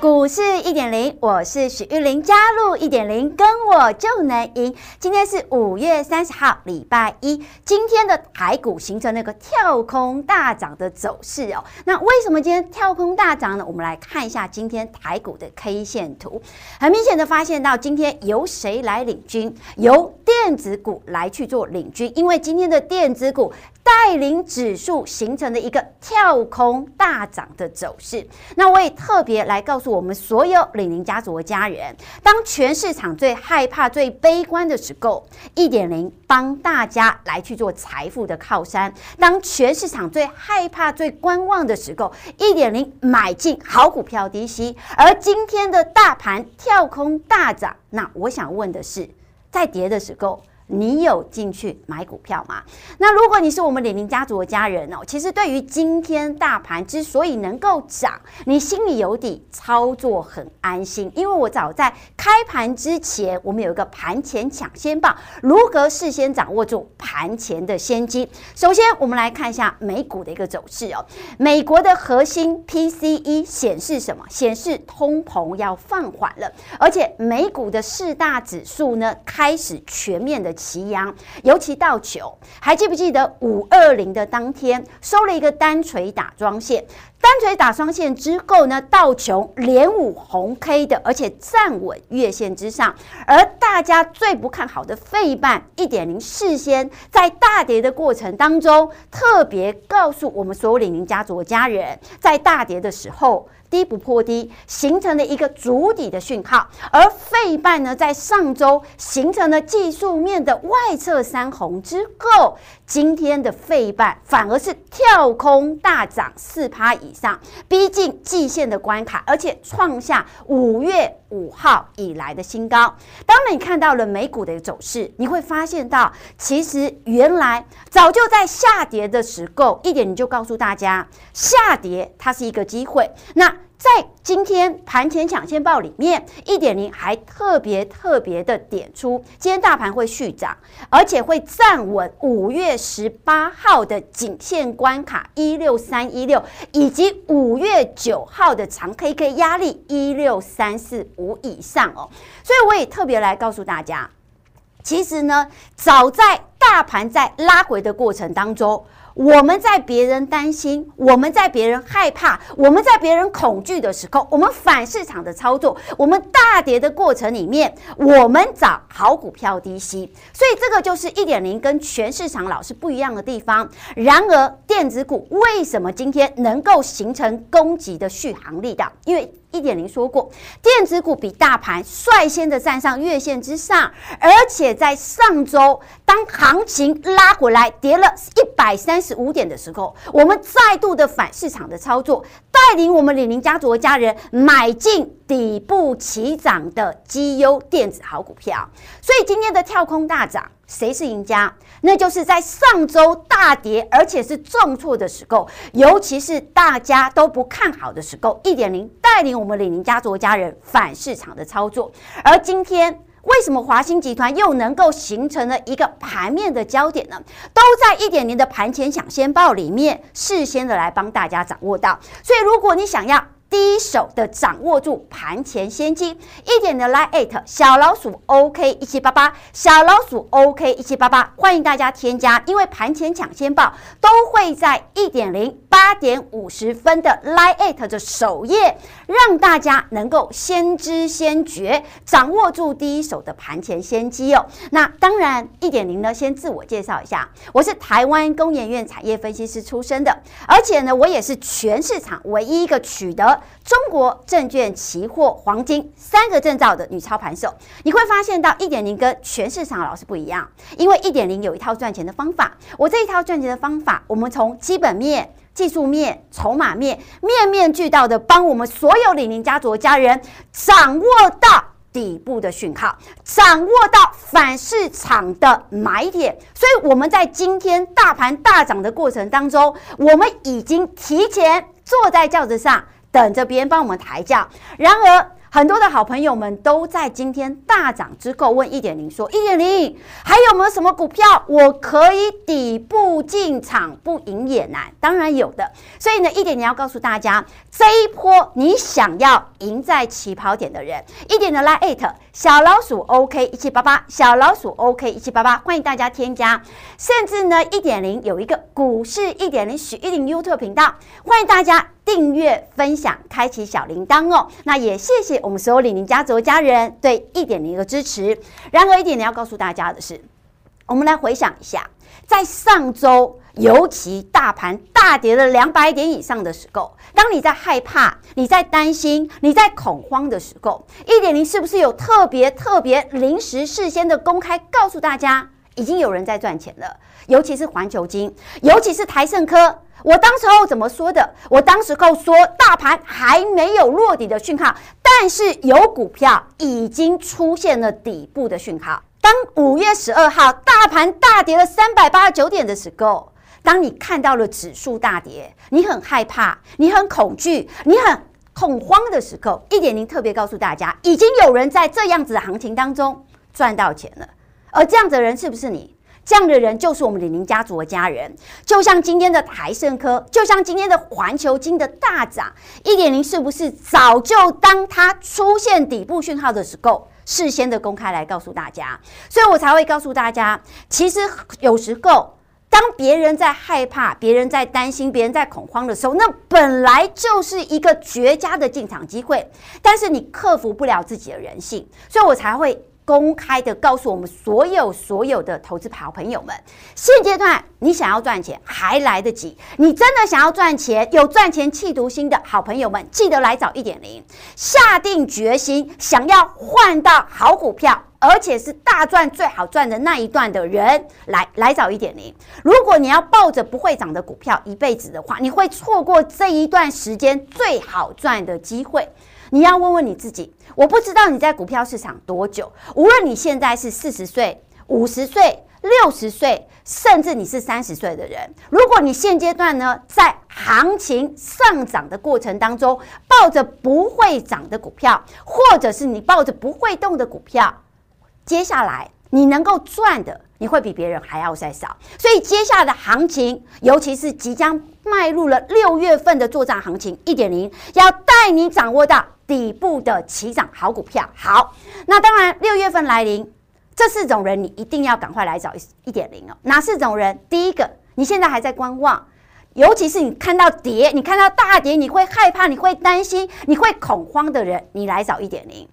股市一点零，我是许玉玲，加入一点零，跟我就能赢。今天是五月三十号，礼拜一。今天的台股形成那个跳空大涨的走势哦。那为什么今天跳空大涨呢？我们来看一下今天台股的 K 线图，很明显的发现到今天由谁来领军？由电子股来去做领军，因为今天的电子股。带领指数形成的一个跳空大涨的走势，那我也特别来告诉我们所有李宁家族的家人，当全市场最害怕、最悲观的时候，一点零帮大家来去做财富的靠山；当全市场最害怕、最观望的时候，一点零买进好股票低吸。而今天的大盘跳空大涨，那我想问的是，在跌的时候。你有进去买股票吗？那如果你是我们李宁家族的家人哦，其实对于今天大盘之所以能够涨，你心里有底，操作很安心。因为我早在开盘之前，我们有一个盘前抢先报，如何事先掌握住盘前的先机。首先，我们来看一下美股的一个走势哦。美国的核心 PCE 显示什么？显示通膨要放缓了，而且美股的四大指数呢，开始全面的。齐扬，尤其道琼，还记不记得五二零的当天收了一个单锤打双线，单锤打双线之后呢，道琼连五红 K 的，而且站稳月线之上，而大家最不看好的费半一点零，事先在大跌的过程当中，特别告诉我们所有李宁家族的家人，在大跌的时候。低不破低，形成了一个足底的讯号，而费半呢，在上周形成了技术面的外侧三红之后，今天的费半反而是跳空大涨四趴以上，逼近季线的关卡，而且创下五月五号以来的新高。当你看到了美股的走势，你会发现到，其实原来早就在下跌的时候，一点你就告诉大家，下跌它是一个机会。那在今天盘前抢先报里面，一点零还特别特别的点出，今天大盘会续涨，而且会站稳五月十八号的颈线关卡一六三一六，以及五月九号的长 K K 压力一六三四五以上哦。所以我也特别来告诉大家，其实呢，早在大盘在拉回的过程当中。我们在别人担心，我们在别人害怕，我们在别人恐惧的时候，我们反市场的操作，我们大跌的过程里面，我们找好股票低吸，所以这个就是一点零跟全市场老师不一样的地方。然而，电子股为什么今天能够形成攻击的续航力的？因为一点零说过，电子股比大盘率先的站上月线之上，而且在上周当行情拉回来跌了一百三十五点的时候，我们再度的反市场的操作，带领我们李宁家族的家人买进底部起涨的绩优电子好股票。所以今天的跳空大涨，谁是赢家？那就是在上周大跌，而且是重挫的时候，尤其是大家都不看好的时候，一点零带领我们李宁家族家人反市场的操作。而今天为什么华新集团又能够形成了一个盘面的焦点呢？都在一点零的盘前抢先报里面事先的来帮大家掌握到。所以如果你想要，第一手的掌握住盘前先机，一点的 Line@ 小老鼠 OK 一七八八，小老鼠 OK 一七八八，欢迎大家添加，因为盘前抢先报都会在一点零八点五十分的 Line@ 的首页，让大家能够先知先觉，掌握住第一手的盘前先机哦。那当然，一点零呢，先自我介绍一下，我是台湾工研院产业分析师出身的，而且呢，我也是全市场唯一一个取得。中国证券期货黄金三个证照的女操盘手，你会发现到一点零跟全市场老师不一样，因为一点零有一套赚钱的方法。我这一套赚钱的方法，我们从基本面、技术面、筹码面，面面俱到的帮我们所有李宁家族的家人掌握到底部的讯号，掌握到反市场的买点。所以我们在今天大盘大涨的过程当中，我们已经提前坐在轿子上，等着别人帮我们抬价。然而，很多的好朋友们都在今天大涨之后问一点零说：“一点零还有没有什么股票我可以底部进场不赢也难？”当然有的。所以呢，一点零要告诉大家，这一波你想要赢在起跑点的人，一点的 Line@ 小老鼠 OK 一七八八，小老鼠 OK 一七八八，欢迎大家添加。甚至呢，一点零有一个股市一点零许一零 YouTube 频道，欢迎大家。订阅、分享、开启小铃铛哦。那也谢谢我们所有李宁家族的家人对一点零的支持。然而，一点零要告诉大家的是，我们来回想一下，在上周，尤其大盘大跌了两百点以上的时候，当你在害怕、你在担心、你在恐慌的时候，一点零是不是有特别特别临时事先的公开告诉大家，已经有人在赚钱了？尤其是环球金，尤其是台盛科。我当时候怎么说的？我当时候说，大盘还没有落底的讯号，但是有股票已经出现了底部的讯号。当五月十二号大盘大跌了三百八十九点的时候，当你看到了指数大跌，你很害怕，你很恐惧，你很恐慌的时候，一点零特别告诉大家，已经有人在这样子的行情当中赚到钱了。而这样的人是不是你？这样的人就是我们李宁家族的家人，就像今天的台胜科，就像今天的环球金的大涨，一点零是不是早就当它出现底部讯号的时候，事先的公开来告诉大家，所以我才会告诉大家，其实有时候当别人在害怕、别人在担心、别人在恐慌的时候，那本来就是一个绝佳的进场机会，但是你克服不了自己的人性，所以我才会。公开的告诉我们所有所有的投资好朋友们，现阶段你想要赚钱还来得及。你真的想要赚钱，有赚钱企图心的好朋友们，记得来找一点零，下定决心想要换到好股票，而且是大赚最好赚的那一段的人，来来找一点零。如果你要抱着不会涨的股票一辈子的话，你会错过这一段时间最好赚的机会。你要问问你自己，我不知道你在股票市场多久。无论你现在是四十岁、五十岁、六十岁，甚至你是三十岁的人，如果你现阶段呢，在行情上涨的过程当中，抱着不会涨的股票，或者是你抱着不会动的股票，接下来你能够赚的，你会比别人还要再少。所以接下来的行情，尤其是即将迈入了六月份的作战行情，一点零要带你掌握到。底部的起涨好股票，好，那当然六月份来临，这四种人你一定要赶快来找一点零哦。哪四种人？第一个，你现在还在观望，尤其是你看到跌，你看到大跌，你会害怕，你会担心，你会恐慌的人，你来找一点零。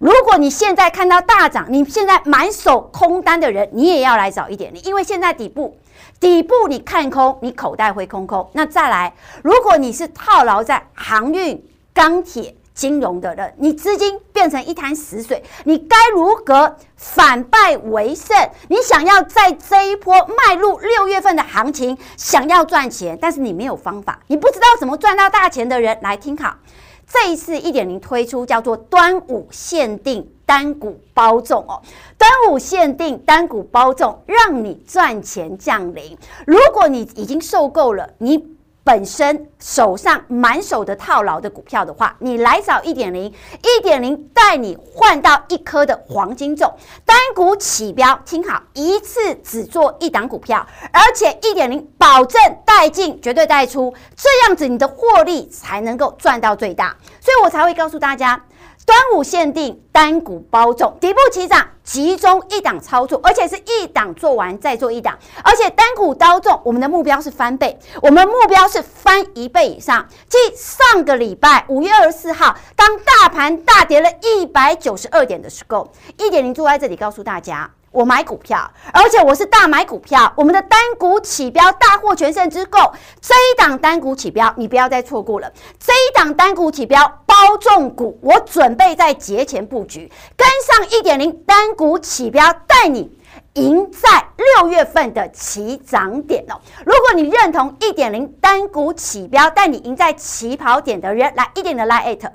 如果你现在看到大涨，你现在满手空单的人，你也要来找一点零，因为现在底部，底部你看空，你口袋会空空。那再来，如果你是套牢在航运、钢铁。金融的人，你资金变成一潭死水，你该如何反败为胜？你想要在这一波迈入六月份的行情，想要赚钱，但是你没有方法，你不知道怎么赚到大钱的人，来听好，这一次一点零推出叫做端午限定单股包中哦，端午限定单股包中，让你赚钱降临。如果你已经受够了，你。本身手上满手的套牢的股票的话，你来找一点零，一点零带你换到一颗的黄金种，单股起标，听好，一次只做一档股票，而且一点零保证带进，绝对带出，这样子你的获利才能够赚到最大，所以我才会告诉大家。端午限定单股包中，底部起涨，集中一档操作，而且是一档做完再做一档，而且单股刀中，我们的目标是翻倍，我们目标是翻一倍以上。继上个礼拜五月二十四号，当大盘大跌了一百九十二点的时候，一点零坐在这里告诉大家。我买股票，而且我是大买股票。我们的单股起标大获全胜之后，这一档单股起标，你不要再错过了。这一档单股起标包中股，我准备在节前布局，跟上一点零单股起标，带你赢在六月份的起涨点哦。如果你认同一点零单股起标带你赢在起跑点的人，来一点的 Line@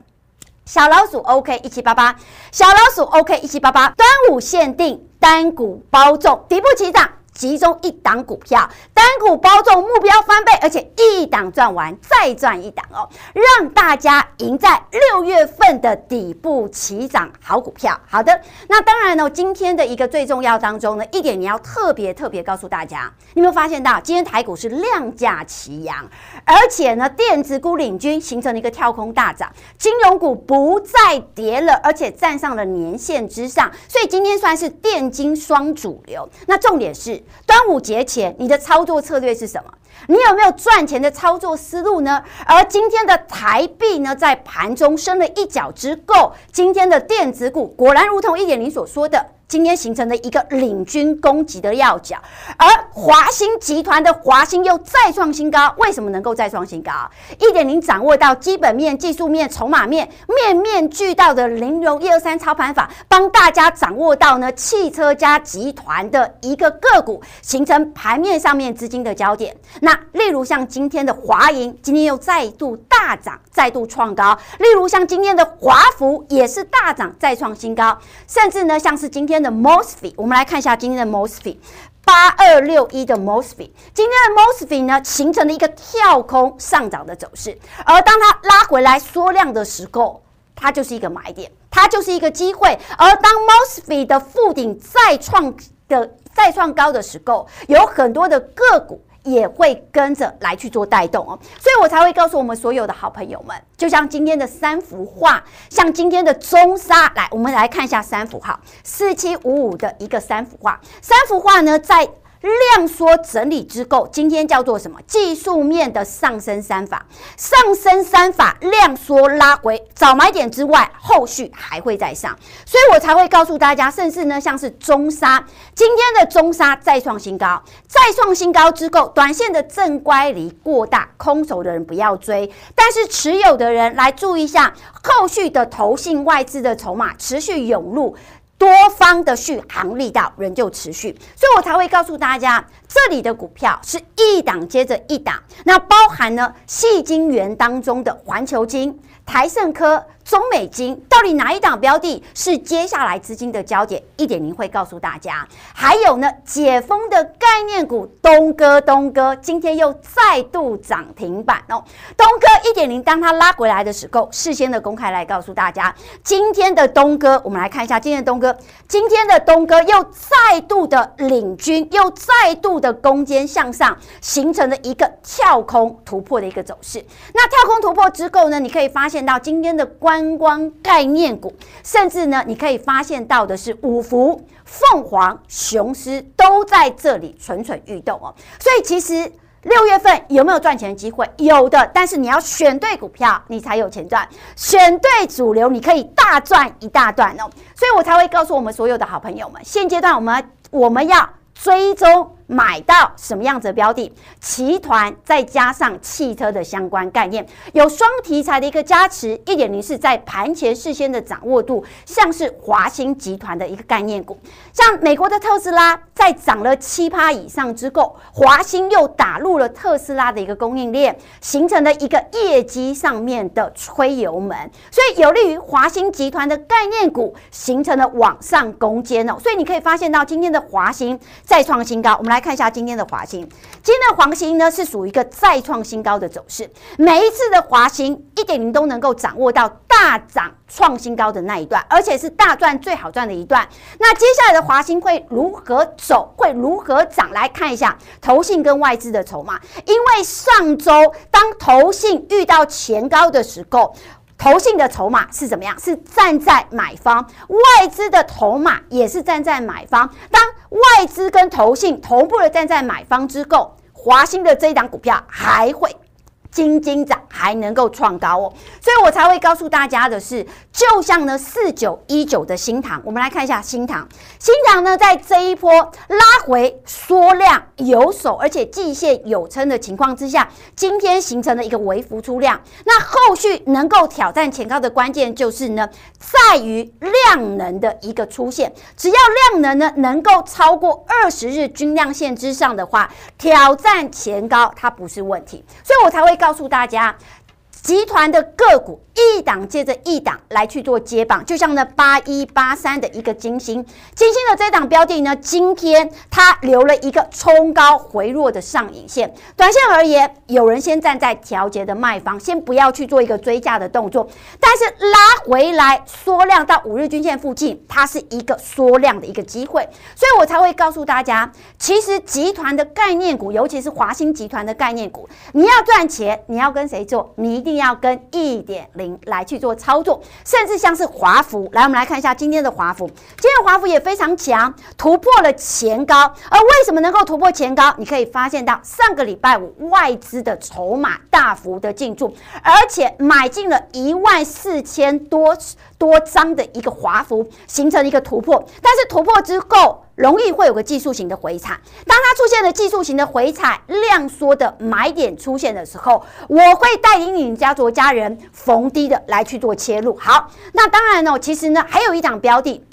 小老鼠 OK 一七八八，小老鼠 OK 一七八八，端午限定单股包中，底部起涨。集中一档股票，单股包中，目标翻倍，而且一档赚完再赚一档哦，让大家赢在六月份的底部起涨好股票。好的，那当然呢，今天的一个最重要当中呢，一点你要特别特别告诉大家，你有没有发现到今天台股是量价齐扬，而且呢，电子股领军，形成了一个跳空大涨，金融股不再跌了，而且站上了年线之上，所以今天算是电金双主流。那重点是。端午节前，你的操作策略是什么？你有没有赚钱的操作思路呢？而今天的台币呢，在盘中升了一角之后，今天的电子股果然如同一点零所说的。今天形成了一个领军攻击的要角，而华兴集团的华兴又再创新高。为什么能够再创新高？一点零掌握到基本面、技术面、筹码面，面面俱到的玲珑一二三操盘法，帮大家掌握到呢汽车家集团的一个个股，形成盘面上面资金的焦点。那例如像今天的华银，今天又再度大涨，再度创高。例如像今天的华孚也是大涨，再创新高。甚至呢，像是今天。的 Mosfet，我们来看一下今天的 Mosfet 八二六一的 Mosfet，今天的 Mosfet 呢，形成了一个跳空上涨的走势，而当它拉回来缩量的时候，它就是一个买点，它就是一个机会。而当 Mosfet 的附顶再创的再创高的时候，有很多的个股。也会跟着来去做带动哦，所以我才会告诉我们所有的好朋友们，就像今天的三幅画，像今天的中沙，来，我们来看一下三幅哈，四七五五的一个三幅画，三幅画呢在。量缩整理之后，今天叫做什么？技术面的上升三法，上升三法量缩拉回，早买点之外，后续还会再上，所以我才会告诉大家，甚至呢，像是中沙，今天的中沙再创新高，再创新高之后，短线的正乖离过大，空手的人不要追，但是持有的人来注意一下，后续的投信外资的筹码持续涌入。多方的续航力道仍旧持续，所以我才会告诉大家，这里的股票是一档接着一档，那包含呢细晶圆当中的环球晶、台盛科。中美金到底哪一档标的是接下来资金的焦点？一点零会告诉大家。还有呢，解封的概念股东哥，东哥今天又再度涨停板哦。东哥一点零，当它拉回来的时候，事先的公开来告诉大家，今天的东哥，我们来看一下今天的东哥，今天的东哥又再度的领军，又再度的攻坚向上，形成了一个跳空突破的一个走势。那跳空突破之后呢，你可以发现到今天的关。观光概念股，甚至呢，你可以发现到的是五福、凤凰、雄狮都在这里蠢蠢欲动哦。所以其实六月份有没有赚钱的机会？有的，但是你要选对股票，你才有钱赚；选对主流，你可以大赚一大段哦。所以我才会告诉我们所有的好朋友们，现阶段我们我们要追踪。买到什么样子的标的？集团再加上汽车的相关概念，有双题材的一个加持。一点零是在盘前事先的掌握度，像是华兴集团的一个概念股，像美国的特斯拉在涨了七趴以上之后，华兴又打入了特斯拉的一个供应链，形成了一个业绩上面的吹油门，所以有利于华兴集团的概念股形成了往上攻坚哦。所以你可以发现到今天的华兴再创新高，我们来。看一下今天的华新，今天的华新呢是属于一个再创新高的走势。每一次的华新一点零都能够掌握到大涨创新高的那一段，而且是大赚最好赚的一段。那接下来的华新会如何走？会如何涨？来看一下投信跟外资的筹码。因为上周当投信遇到前高的时候。投信的筹码是怎么样？是站在买方，外资的筹码也是站在买方。当外资跟投信同步的站在买方之后，华兴的这一档股票还会。金金涨还能够创高哦，所以我才会告诉大家的是，就像呢四九一九的新塘，我们来看一下新塘。新塘呢在这一波拉回缩量有手，而且季线有撑的情况之下，今天形成了一个微幅出量。那后续能够挑战前高的关键就是呢，在于量能的一个出现。只要量能呢能够超过二十日均量线之上的话，挑战前高它不是问题。所以我才会。告诉大家，集团的个股一档接着一档来去做接棒，就像那八一八三的一个金星，金星的这档标的呢，今天它留了一个冲高回落的上影线。短线而言，有人先站在调节的卖方，先不要去做一个追价的动作，但是拉回来缩量到五日均线附近，它是一个缩量的一个机会，所以我才会告诉大家，其实集团的概念股，尤其是华兴集团的概念股，你要赚钱，你要跟谁做？你一定一定要跟一点零来去做操作，甚至像是华孚，来，我们来看一下今天的华孚，今天华孚也非常强，突破了前高。而为什么能够突破前高？你可以发现到上个礼拜五外资的筹码大幅的进驻，而且买进了一万四千多多张的一个华孚，形成一个突破。但是突破之后，容易会有个技术型的回踩。当它出现了技术型的回踩，量缩的买点出现的时候，我会带领你家族家人逢低的来去做切入。好，那当然呢，其实呢，还有一档标的。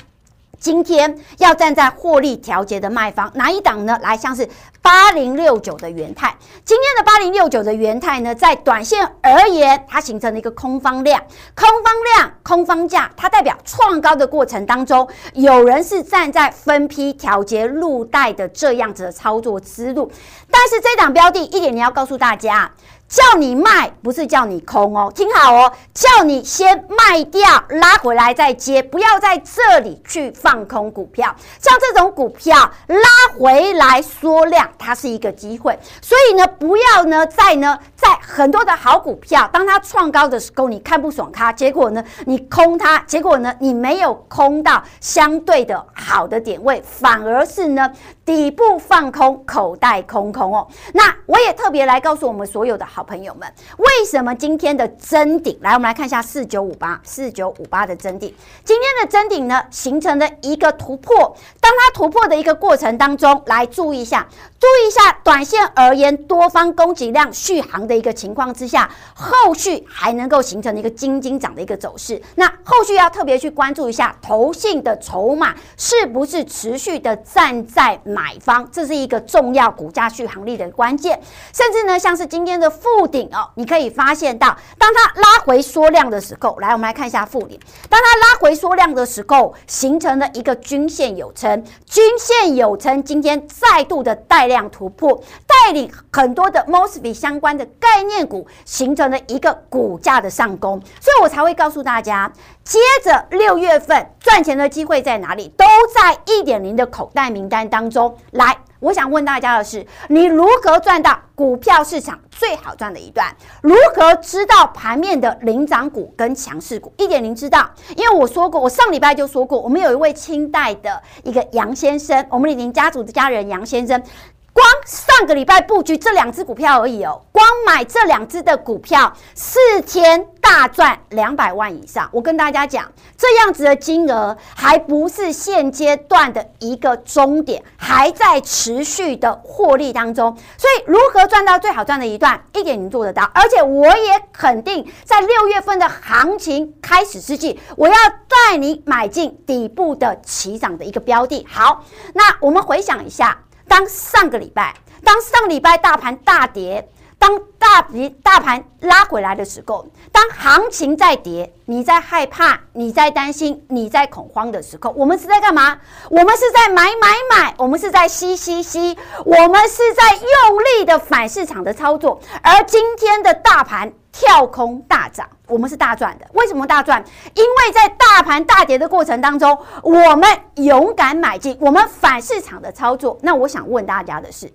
今天要站在获利调节的卖方，哪一档呢？来，像是八零六九的元泰，今天的八零六九的元泰呢，在短线而言，它形成了一个空方量，空方量，空方价，它代表创高的过程当中，有人是站在分批调节入袋的这样子的操作思路，但是这档标的一点你要告诉大家。叫你卖不是叫你空哦，听好哦，叫你先卖掉，拉回来再接，不要在这里去放空股票。像这种股票拉回来缩量，它是一个机会，所以呢，不要呢在呢在很多的好股票，当它创高的时候，你看不爽它，结果呢你空它，结果呢你没有空到相对的好的点位，反而是呢底部放空，口袋空空哦。那我也特别来告诉我们所有的好。朋友们，为什么今天的真顶？来，我们来看一下四九五八，四九五八的真顶。今天的真顶呢，形成了一个突破。当它突破的一个过程当中，来注意一下，注意一下，短线而言，多方供给量续航的一个情况之下，后续还能够形成一个金金涨的一个走势。那后续要特别去关注一下，投信的筹码是不是持续的站在买方，这是一个重要股价续航力的关键。甚至呢，像是今天的。附顶哦，你可以发现到，当它拉回缩量的时候，来，我们来看一下附顶。当它拉回缩量的时候，形成了一个均线有撑，均线有称，今天再度的带量突破，带领很多的 Mosby 相关的概念股形成了一个股价的上攻，所以我才会告诉大家，接着六月份赚钱的机会在哪里？都在一点零的口袋名单当中来。我想问大家的是，你如何赚到股票市场最好赚的一段？如何知道盘面的领涨股跟强势股？一点零知道，因为我说过，我上礼拜就说过，我们有一位清代的一个杨先生，我们李宁家族的家人杨先生。光上个礼拜布局这两只股票而已哦，光买这两只的股票，四天大赚两百万以上。我跟大家讲，这样子的金额还不是现阶段的一个终点，还在持续的获利当中。所以，如何赚到最好赚的一段，一点你做得到。而且，我也肯定，在六月份的行情开始之际，我要带你买进底部的起涨的一个标的。好，那我们回想一下。当上个礼拜，当上礼拜大盘大跌，当大盘大盘拉回来的时候，当行情在跌，你在害怕，你在担心，你在恐慌的时候，我们是在干嘛？我们是在买买买，我们是在吸吸吸，我们是在用力的反市场的操作。而今天的大盘跳空大涨，我们是大赚的。为什么大赚？因为在大盘大跌的过程当中，我们勇敢买进，我们反市场的操作。那我想问大家的是。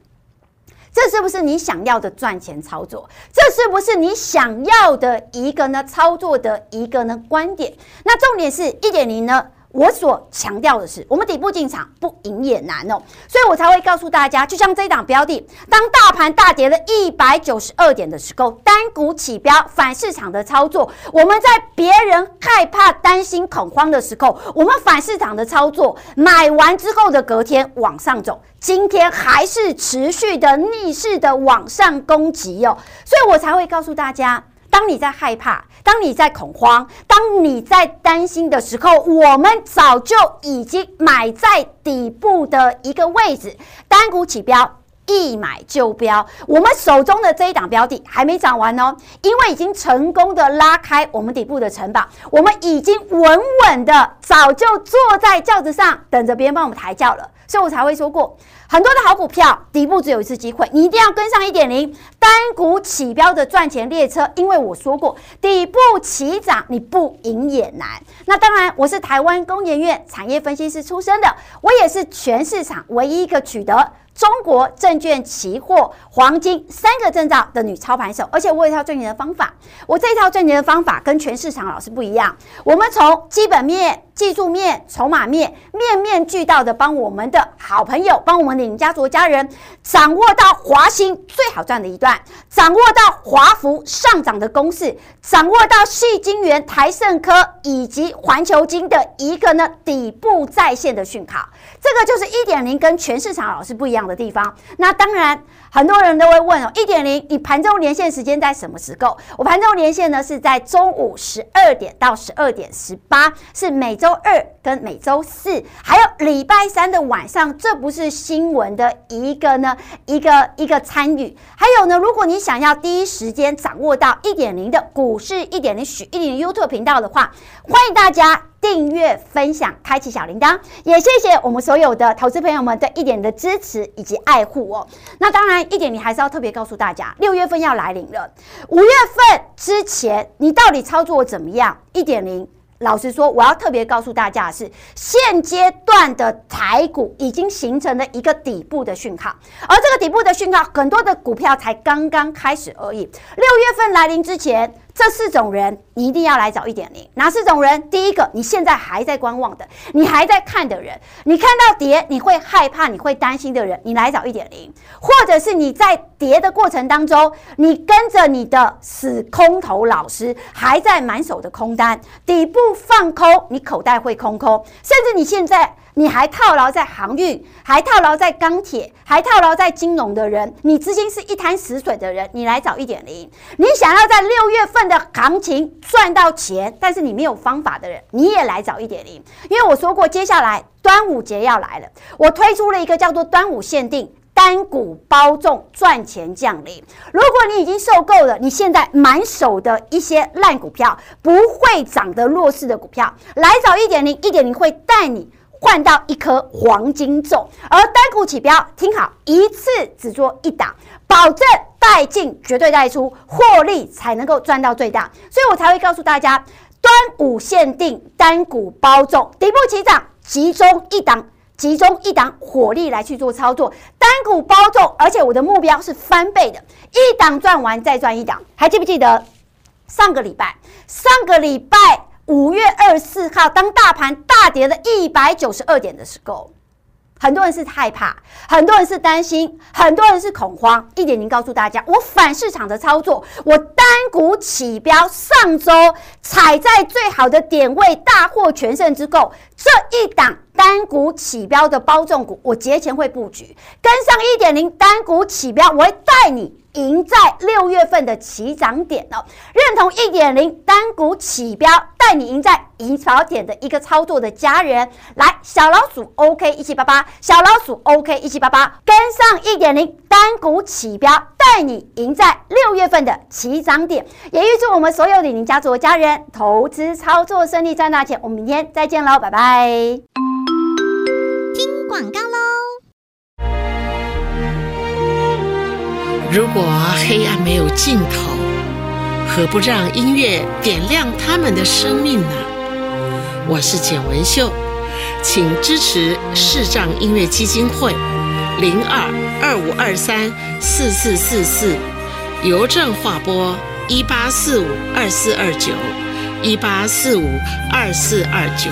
这是不是你想要的赚钱操作？这是不是你想要的一个呢操作的一个呢观点？那重点是一点零呢？我所强调的是，我们底部进场不赢也难哦，所以我才会告诉大家，就像这档标的，当大盘大跌了一百九十二点的时候，单股起标反市场的操作，我们在别人害怕、担心、恐慌的时候，我们反市场的操作，买完之后的隔天往上走，今天还是持续的逆势的往上攻击哦，所以我才会告诉大家。当你在害怕，当你在恐慌，当你在担心的时候，我们早就已经买在底部的一个位置，单股起标，一买就标，我们手中的这一档标的还没涨完哦，因为已经成功的拉开我们底部的城堡，我们已经稳稳的早就坐在轿子上，等着别人帮我们抬轿了，所以我才会说过，很多的好股票底部只有一次机会，你一定要跟上一点零单股起标的赚钱列车，因为我说过，底部起涨你不赢也难。那当然，我是台湾工研院产业分析师出身的，我也是全市场唯一一个取得。中国证券期货黄金三个证照的女操盘手，而且我有一套赚钱的方法。我这一套赚钱的方法跟全市场老师不一样。我们从基本面、技术面、筹码面，面面俱到的帮我们的好朋友，帮我们的家族家人掌握到华兴最好赚的一段，掌握到华福上涨的公式，掌握到矽晶圆、台盛科以及环球金的一个呢底部在线的讯号。这个就是一点零跟全市场老师不一样的地方。那当然，很多人都会问哦，一点零，你盘中连线时间在什么时候？我盘中连线呢是在中午十二点到十二点十八，是每周二跟每周四，还有礼拜三的晚上。这不是新闻的一个呢，一个一个参与。还有呢，如果你想要第一时间掌握到一点零的股市一点零许一点零 YouTube 频道的话，欢迎大家。订阅、分享、开启小铃铛，也谢谢我们所有的投资朋友们对一点的支持以及爱护哦。那当然，一点你还是要特别告诉大家，六月份要来临了。五月份之前，你到底操作怎么样？一点零，老实说，我要特别告诉大家的是，现阶段的台股已经形成了一个底部的讯号，而这个底部的讯号，很多的股票才刚刚开始而已。六月份来临之前。这四种人，你一定要来找一点零。哪四种人？第一个，你现在还在观望的，你还在看的人，你看到跌你会害怕、你会担心的人，你来找一点零。或者是你在跌的过程当中，你跟着你的死空头老师，还在满手的空单，底部放空，你口袋会空空，甚至你现在。你还套牢在航运，还套牢在钢铁，还套牢在金融的人，你资金是一潭死水的人，你来找一点零。你想要在六月份的行情赚到钱，但是你没有方法的人，你也来找一点零。因为我说过，接下来端午节要来了，我推出了一个叫做端午限定单股包中赚钱降临。如果你已经受够了，你现在满手的一些烂股票，不会涨的弱势的股票，来找一点零，一点零会带你。换到一颗黄金种，而单股起标，听好，一次只做一档，保证带进绝对带出，获利才能够赚到最大，所以我才会告诉大家，端午限定单股包中，底部起涨，集中一档，集中一档火力来去做操作，单股包中，而且我的目标是翻倍的，一档赚完再赚一档，还记不记得上个礼拜？上个礼拜。五月二十四号，当大盘大跌了一百九十二点的时候，很多人是害怕，很多人是担心，很多人是恐慌。一点零告诉大家，我反市场的操作，我单股起标，上周踩在最好的点位，大获全胜之后，这一档单股起标的包中股，我节前会布局，跟上一点零单股起标，我会带你。赢在六月份的起涨点哦，认同一点零单股起标，带你赢在起涨点的一个操作的家人，来小老鼠 OK 一七八八，小老鼠 OK 一七八八，跟上一点零单股起标，带你赢在六月份的起涨点，也预祝我们所有李宁家族的家人投资操作顺利赚大钱，我们明天再见喽，拜拜。听广告喽。如果黑暗没有尽头，何不让音乐点亮他们的生命呢？我是简文秀，请支持视障音乐基金会零二二五二三四四四四，邮政划拨一八四五二四二九一八四五二四二九。